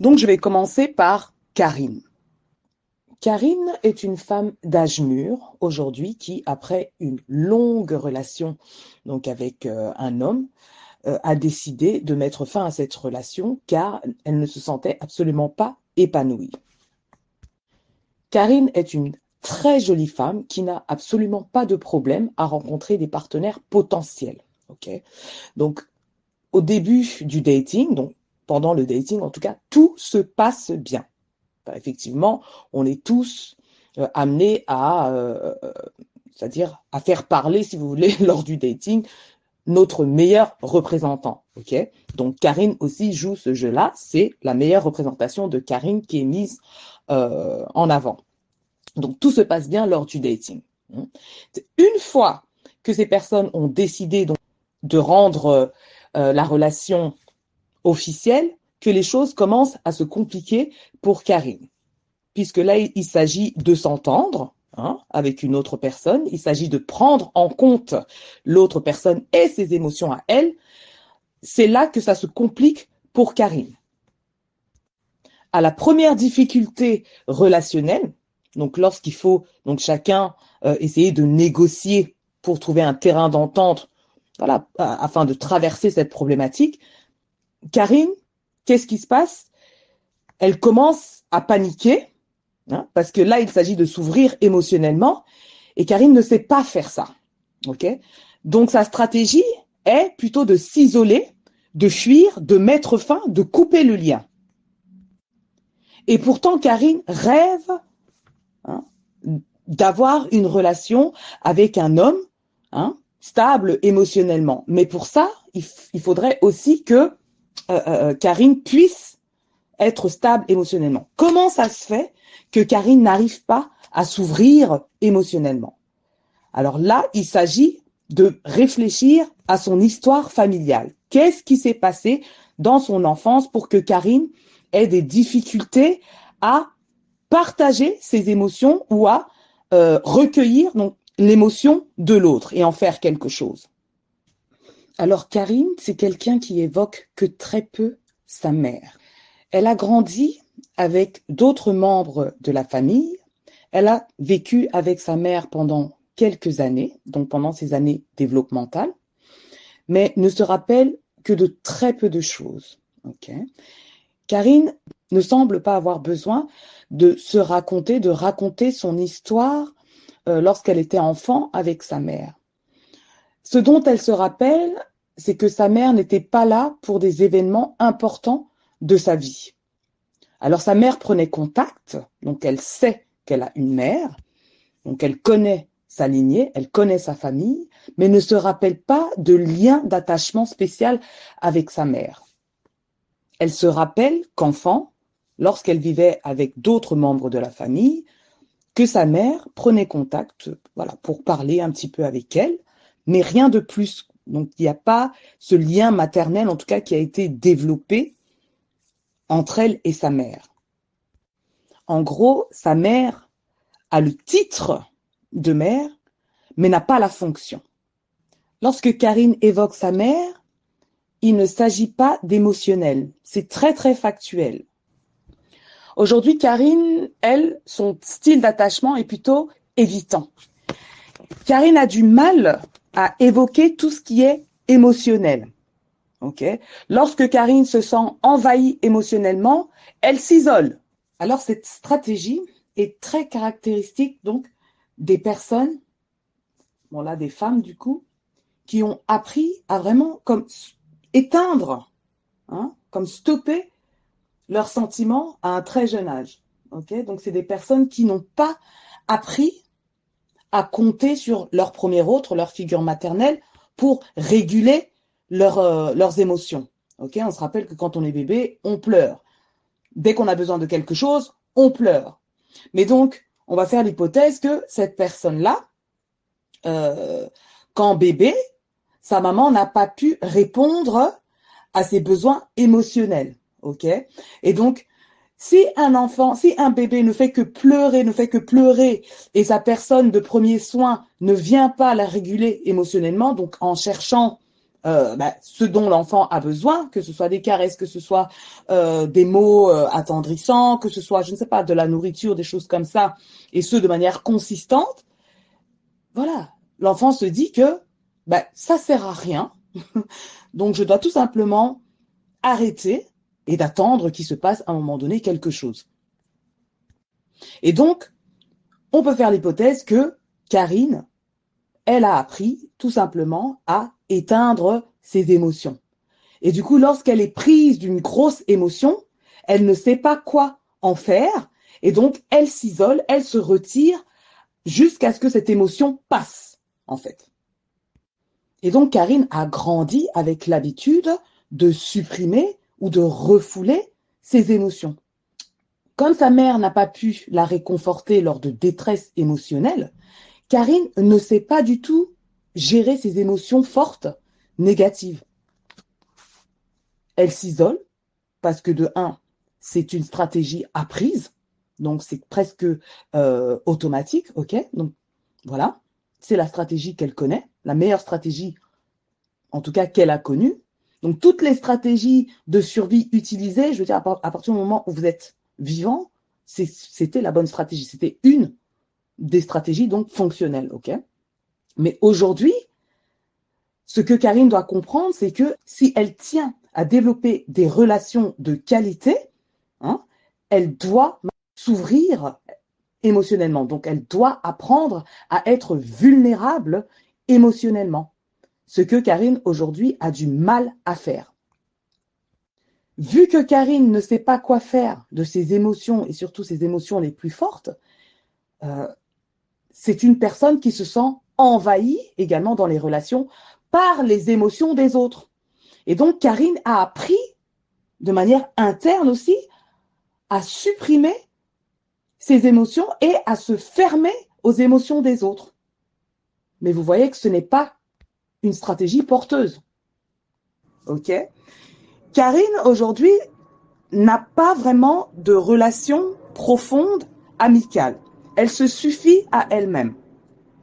Donc, je vais commencer par Karine. Karine est une femme d'âge mûr aujourd'hui qui, après une longue relation donc avec euh, un homme, euh, a décidé de mettre fin à cette relation car elle ne se sentait absolument pas épanouie. Karine est une très jolie femme qui n'a absolument pas de problème à rencontrer des partenaires potentiels. Ok, donc au début du dating, donc pendant le dating en tout cas, tout se passe bien. effectivement, on est tous euh, amenés à, euh, c'est-à-dire à faire parler, si vous voulez, lors du dating, notre meilleur représentant. Ok, donc Karine aussi joue ce jeu-là. C'est la meilleure représentation de Karine qui est mise euh, en avant. Donc tout se passe bien lors du dating. Une fois que ces personnes ont décidé donc, de rendre euh, la relation officielle, que les choses commencent à se compliquer pour Karine. Puisque là, il s'agit de s'entendre, Hein, avec une autre personne. Il s'agit de prendre en compte l'autre personne et ses émotions à elle. C'est là que ça se complique pour Karine. À la première difficulté relationnelle, donc lorsqu'il faut donc chacun euh, essayer de négocier pour trouver un terrain d'entente, voilà, afin de traverser cette problématique, Karine, qu'est-ce qui se passe? Elle commence à paniquer Hein, parce que là, il s'agit de s'ouvrir émotionnellement et Karine ne sait pas faire ça. Donc sa stratégie est plutôt de s'isoler, de fuir, de mettre fin, de couper le lien. Et pourtant, Karine rêve hein, d'avoir une relation avec un homme hein, stable émotionnellement. Mais pour ça, il, faudrait aussi que euh, euh, euh, Karine puisse être stable émotionnellement. Comment ça se fait que Karine n'arrive pas à s'ouvrir émotionnellement? Alors là, il s'agit de réfléchir à son histoire familiale. Qu'est-ce qui s'est passé dans son enfance pour que Karine ait des difficultés à partager ses émotions ou à euh, recueillir l'émotion de l'autre et en faire quelque chose? Alors Karine, c'est quelqu'un qui évoque que très peu sa mère. Elle a grandi avec d'autres membres de la famille. Elle a vécu avec sa mère pendant quelques années, donc pendant ses années développementales, mais ne se rappelle que de très peu de choses. Karine ne semble pas avoir besoin de se raconter, de raconter son histoire euh, lorsqu'elle était enfant avec sa mère. Ce dont elle se rappelle, c'est que sa mère n'était pas là pour des événements importants de sa vie. Alors sa mère prenait contact, donc elle sait qu'elle a une mère, donc elle connaît sa lignée, elle connaît sa famille, mais ne se rappelle pas de lien d'attachement spécial avec sa mère. Elle se rappelle qu'enfant, lorsqu'elle vivait avec d'autres membres de la famille, que sa mère prenait contact, voilà, pour parler un petit peu avec elle, mais rien de plus. Donc il n'y a pas ce lien maternel, en tout cas, qui a été développé entre elle et sa mère. En gros, sa mère a le titre de mère, mais n'a pas la fonction. Lorsque Karine évoque sa mère, il ne s'agit pas d'émotionnel, c'est très très factuel. Aujourd'hui, Karine, elle, son style d'attachement est plutôt évitant. Karine a du mal à évoquer tout ce qui est émotionnel. Lorsque Karine se sent envahie émotionnellement, elle s'isole. Alors cette stratégie est très caractéristique donc des personnes, bon là des femmes du coup, qui ont appris à vraiment comme éteindre, hein, comme stopper leurs sentiments à un très jeune âge. Donc c'est des personnes qui n'ont pas appris à compter sur leur premier autre, leur figure maternelle, pour réguler euh, leurs émotions. Ok, on se rappelle que quand on est bébé, on pleure. Dès qu'on a besoin de quelque chose, on pleure. Mais donc, on va faire l'hypothèse que cette personne-là, euh, quand bébé, sa maman n'a pas pu répondre à ses besoins émotionnels. Ok, et donc si un enfant, si un bébé ne fait que pleurer, ne fait que pleurer, et sa personne de premier soin ne vient pas la réguler émotionnellement, donc en cherchant euh, bah, ce dont l'enfant a besoin, que ce soit des caresses, que ce soit euh, des mots euh, attendrissants, que ce soit, je ne sais pas, de la nourriture, des choses comme ça, et ce de manière consistante, voilà, l'enfant se dit que bah, ça sert à rien, donc je dois tout simplement arrêter et d'attendre qu'il se passe à un moment donné quelque chose. Et donc, on peut faire l'hypothèse que Karine, elle a appris tout simplement à éteindre ses émotions. Et du coup, lorsqu'elle est prise d'une grosse émotion, elle ne sait pas quoi en faire. Et donc, elle s'isole, elle se retire jusqu'à ce que cette émotion passe, en fait. Et donc, Karine a grandi avec l'habitude de supprimer ou de refouler ses émotions. Comme sa mère n'a pas pu la réconforter lors de détresse émotionnelle, Karine ne sait pas du tout gérer ses émotions fortes, négatives. Elle s'isole parce que de un, c'est une stratégie apprise, donc c'est presque euh, automatique, ok Donc voilà, c'est la stratégie qu'elle connaît, la meilleure stratégie, en tout cas qu'elle a connue. Donc toutes les stratégies de survie utilisées, je veux dire, à partir du moment où vous êtes vivant, c'était la bonne stratégie. C'était une des stratégies donc fonctionnelles, ok? Mais aujourd'hui, ce que Karine doit comprendre, c'est que si elle tient à développer des relations de qualité, hein, elle doit s'ouvrir émotionnellement. Donc, elle doit apprendre à être vulnérable émotionnellement. Ce que Karine aujourd'hui a du mal à faire. Vu que Karine ne sait pas quoi faire de ses émotions et surtout ses émotions les plus fortes, euh, c'est une personne qui se sent envahie également dans les relations par les émotions des autres. Et donc Karine a appris de manière interne aussi à supprimer ses émotions et à se fermer aux émotions des autres. Mais vous voyez que ce n'est pas une stratégie porteuse. OK Karine, aujourd'hui, n'a pas vraiment de relation profonde, amicale. Elle se suffit à elle-même.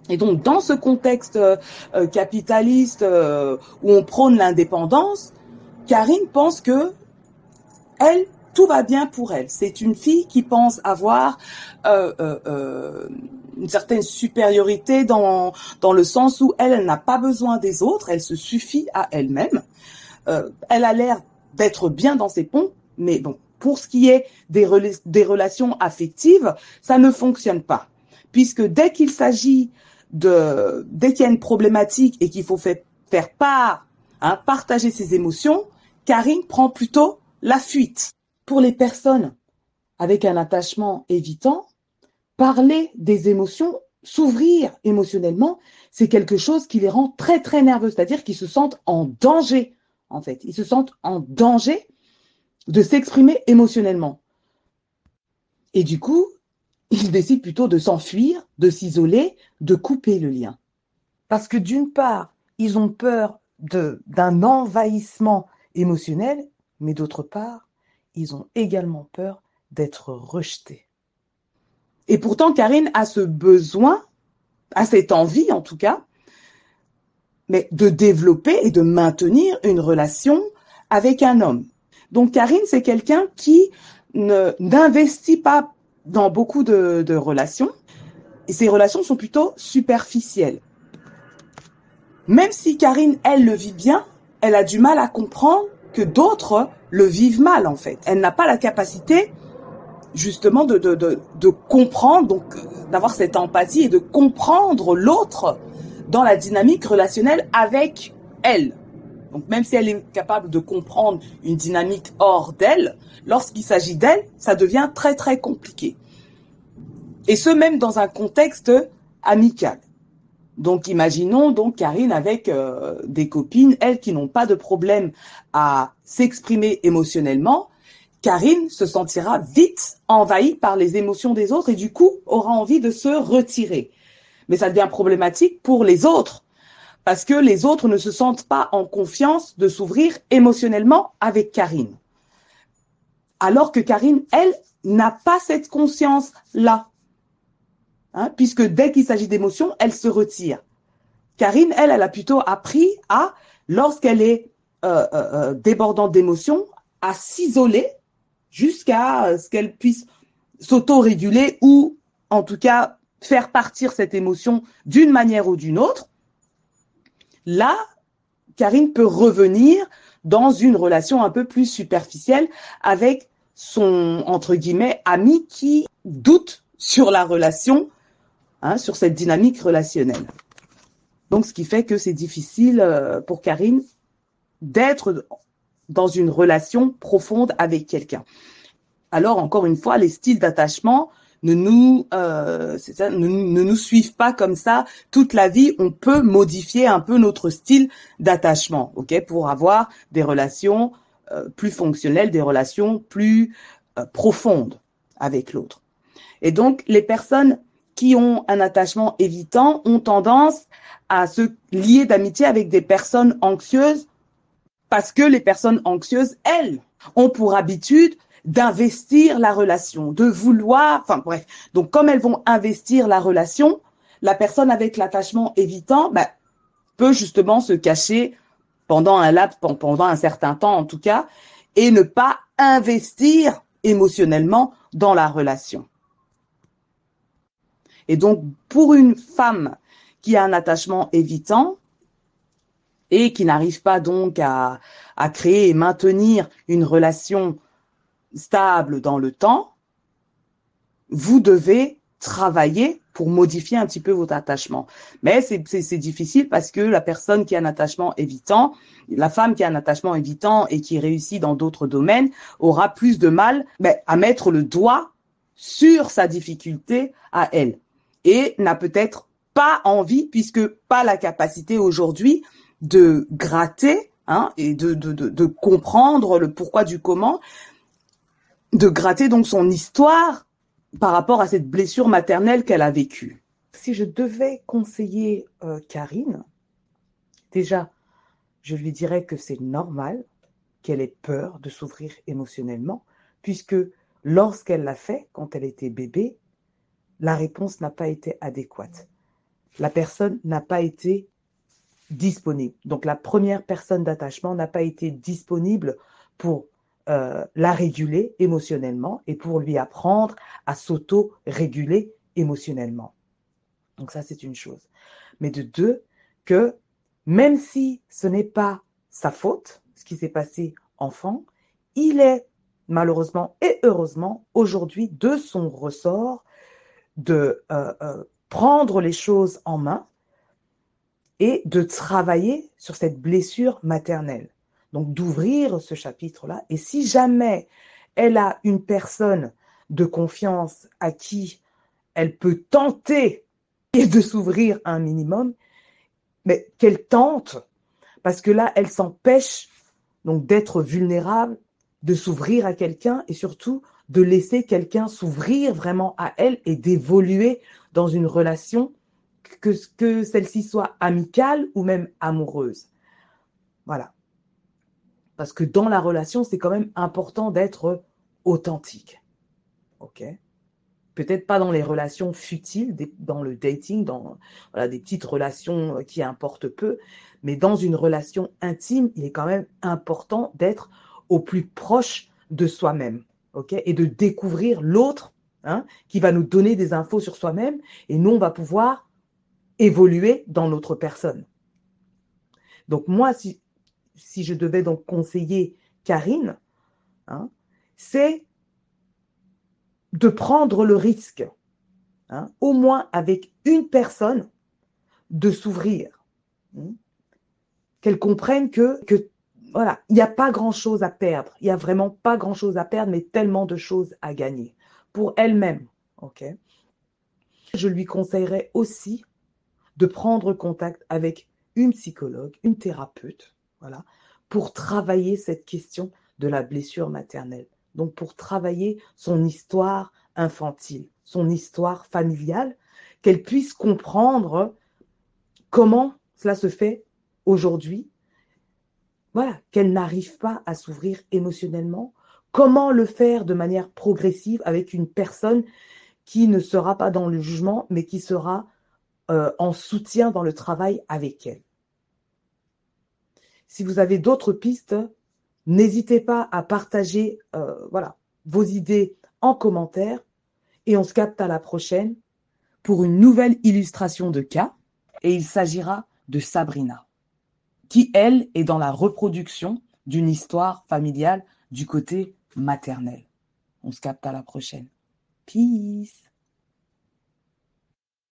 Et donc, dans ce contexte euh, euh, capitaliste euh, où on prône l'indépendance, Karine pense que elle, tout va bien pour elle. C'est une fille qui pense avoir une certaine supériorité dans dans le sens où elle, elle n'a pas besoin des autres, elle se suffit à elle-même. elle a l'air d'être bien dans ses ponts, mais bon, pour ce qui est des, des relations affectives, ça ne fonctionne pas. Puisque dès qu'il s'agit de, dès qu'il y a une problématique et qu'il faut faire, faire part, hein, partager ses émotions, Karine prend plutôt la fuite. Pour les personnes avec un attachement évitant, parler des émotions, s'ouvrir émotionnellement, c'est quelque chose qui les rend très très nerveux, c'est-à-dire qu'ils se sentent en danger en fait. Ils se sentent en danger de s'exprimer émotionnellement. Et du coup, ils décident plutôt de s'enfuir, de s'isoler, de couper le lien. Parce que d'une part, ils ont peur d'un envahissement émotionnel, mais d'autre part, ils ont également peur d'être rejetés. Et pourtant, Karine a ce besoin, a cette envie en tout cas, mais de développer et de maintenir une relation avec un homme. Donc Karine, c'est quelqu'un qui n'investit pas dans beaucoup de, de relations. Et ces relations sont plutôt superficielles. Même si Karine, elle le vit bien, elle a du mal à comprendre que d'autres le vivent mal en fait. Elle n'a pas la capacité justement de, de, de, de comprendre, donc d'avoir cette empathie et de comprendre l'autre dans la dynamique relationnelle avec elle. Donc même si elle est capable de comprendre une dynamique hors d'elle, lorsqu'il s'agit d'elle, ça devient très très compliqué. Et ce même dans un contexte amical. Donc imaginons donc Karine avec euh, des copines, elles qui n'ont pas de problème à s'exprimer émotionnellement. Karine se sentira vite envahie par les émotions des autres et du coup aura envie de se retirer mais ça devient problématique pour les autres parce que les autres ne se sentent pas en confiance de s'ouvrir émotionnellement avec Karine. Alors que Karine, elle, n'a pas cette conscience-là. Hein, puisque dès qu'il s'agit d'émotions, elle se retire. Karine, elle, elle a plutôt appris à lorsqu'elle est euh, euh, euh, débordante d'émotions, à s'isoler jusqu'à ce qu'elle puisse s'auto-réguler ou en tout cas faire partir cette émotion d'une manière ou d'une autre, là, Karine peut revenir dans une relation un peu plus superficielle avec son, entre guillemets, ami qui doute sur la relation, hein, sur cette dynamique relationnelle. Donc, ce qui fait que c'est difficile euh, pour Karine d'être dans une relation profonde avec quelqu'un. Alors, encore une fois, les styles d'attachement ne nous, euh, ne, nous suivent pas comme ça toute la vie. On peut modifier un peu notre style d'attachement, ok, pour avoir des relations euh, plus fonctionnelles, des relations plus euh, profondes avec l'autre. Et donc, les personnes qui ont un attachement évitant ont tendance à se lier d'amitié avec des personnes anxieuses parce que les personnes anxieuses, elles, ont pour habitude d'investir la relation, de vouloir, enfin bref. Donc comme elles vont investir la relation, la personne avec l'attachement évitant ben, peut justement se cacher pendant un laps, pendant un certain temps en tout cas, et ne pas investir émotionnellement dans la relation. Et donc pour une femme qui a un attachement évitant, et qui n'arrive pas donc à, à créer et maintenir une relation stable dans le temps, vous devez travailler pour modifier un petit peu votre attachement. Mais c'est difficile parce que la personne qui a un attachement évitant, la femme qui a un attachement évitant et qui réussit dans d'autres domaines aura plus de mal ben, à mettre le doigt sur sa difficulté à elle et n'a peut-être pas envie, puisque pas la capacité aujourd'hui de gratter hein, et de, de, de, comprendre le pourquoi du comment, de gratter donc son histoire par rapport à cette blessure maternelle qu'elle a vécue. Si je devais conseiller euh, Karine, déjà, je lui dirais que c'est normal qu'elle ait peur de s'ouvrir émotionnellement, puisque lorsqu'elle l'a fait, quand elle était bébé, la réponse n'a pas été adéquate. La personne n'a pas été disponible. Donc la première personne d'attachement n'a pas été disponible pour euh, la réguler émotionnellement et pour lui apprendre à s'auto-réguler émotionnellement. Donc ça, c'est une chose. Mais de deux, que même si ce n'est pas sa faute, ce qui s'est passé enfant, il est malheureusement et heureusement aujourd'hui de son ressort de euh, euh, prendre les choses en main et de travailler sur cette blessure maternelle donc d'ouvrir ce chapitre-là. Et si jamais elle a une personne de confiance à qui elle peut tenter de s'ouvrir un minimum, mais qu'elle tente, parce que là, elle s'empêche donc d'être vulnérable, de s'ouvrir à quelqu'un et surtout de laisser quelqu'un s'ouvrir vraiment à elle et d'évoluer dans une relation, que, celle-ci soit amicale ou même amoureuse. Voilà. Parce que dans la relation, c'est quand même important d'être authentique. OK? Peut-être pas dans les relations futiles, dans le dating, dans voilà, des petites relations qui importent peu, mais dans une relation intime, il est quand même important d'être au plus proche de soi-même. OK? Et de découvrir l'autre hein, qui va nous donner des infos sur soi-même et nous, on va pouvoir évoluer dans notre personne. Donc moi, si, je devais donc conseiller Karine, hein, c'est de prendre le risque, hein, au moins avec une personne, de s'ouvrir. Hein, qu'elle comprenne que, que voilà, il n'y a pas grand-chose à perdre. Il n'y a vraiment pas grand-chose à perdre, mais tellement de choses à gagner pour elle-même. Je lui conseillerais aussi de prendre contact avec une psychologue, une thérapeute, voilà, pour travailler cette question de la blessure maternelle. Donc pour travailler son histoire infantile, son histoire familiale, qu'elle puisse comprendre comment cela se fait aujourd'hui. Voilà, qu'elle n'arrive pas à s'ouvrir émotionnellement. Comment le faire de manière progressive avec une personne qui ne sera pas dans le jugement, mais qui sera euh, en soutien dans le travail avec elle. Si vous avez d'autres pistes, n'hésitez pas à partager euh, voilà, vos idées en commentaire et on se capte à la prochaine pour une nouvelle illustration de cas et il s'agira de Sabrina, qui, elle, est dans la reproduction d'une histoire familiale du côté maternel. On se capte à la prochaine. Peace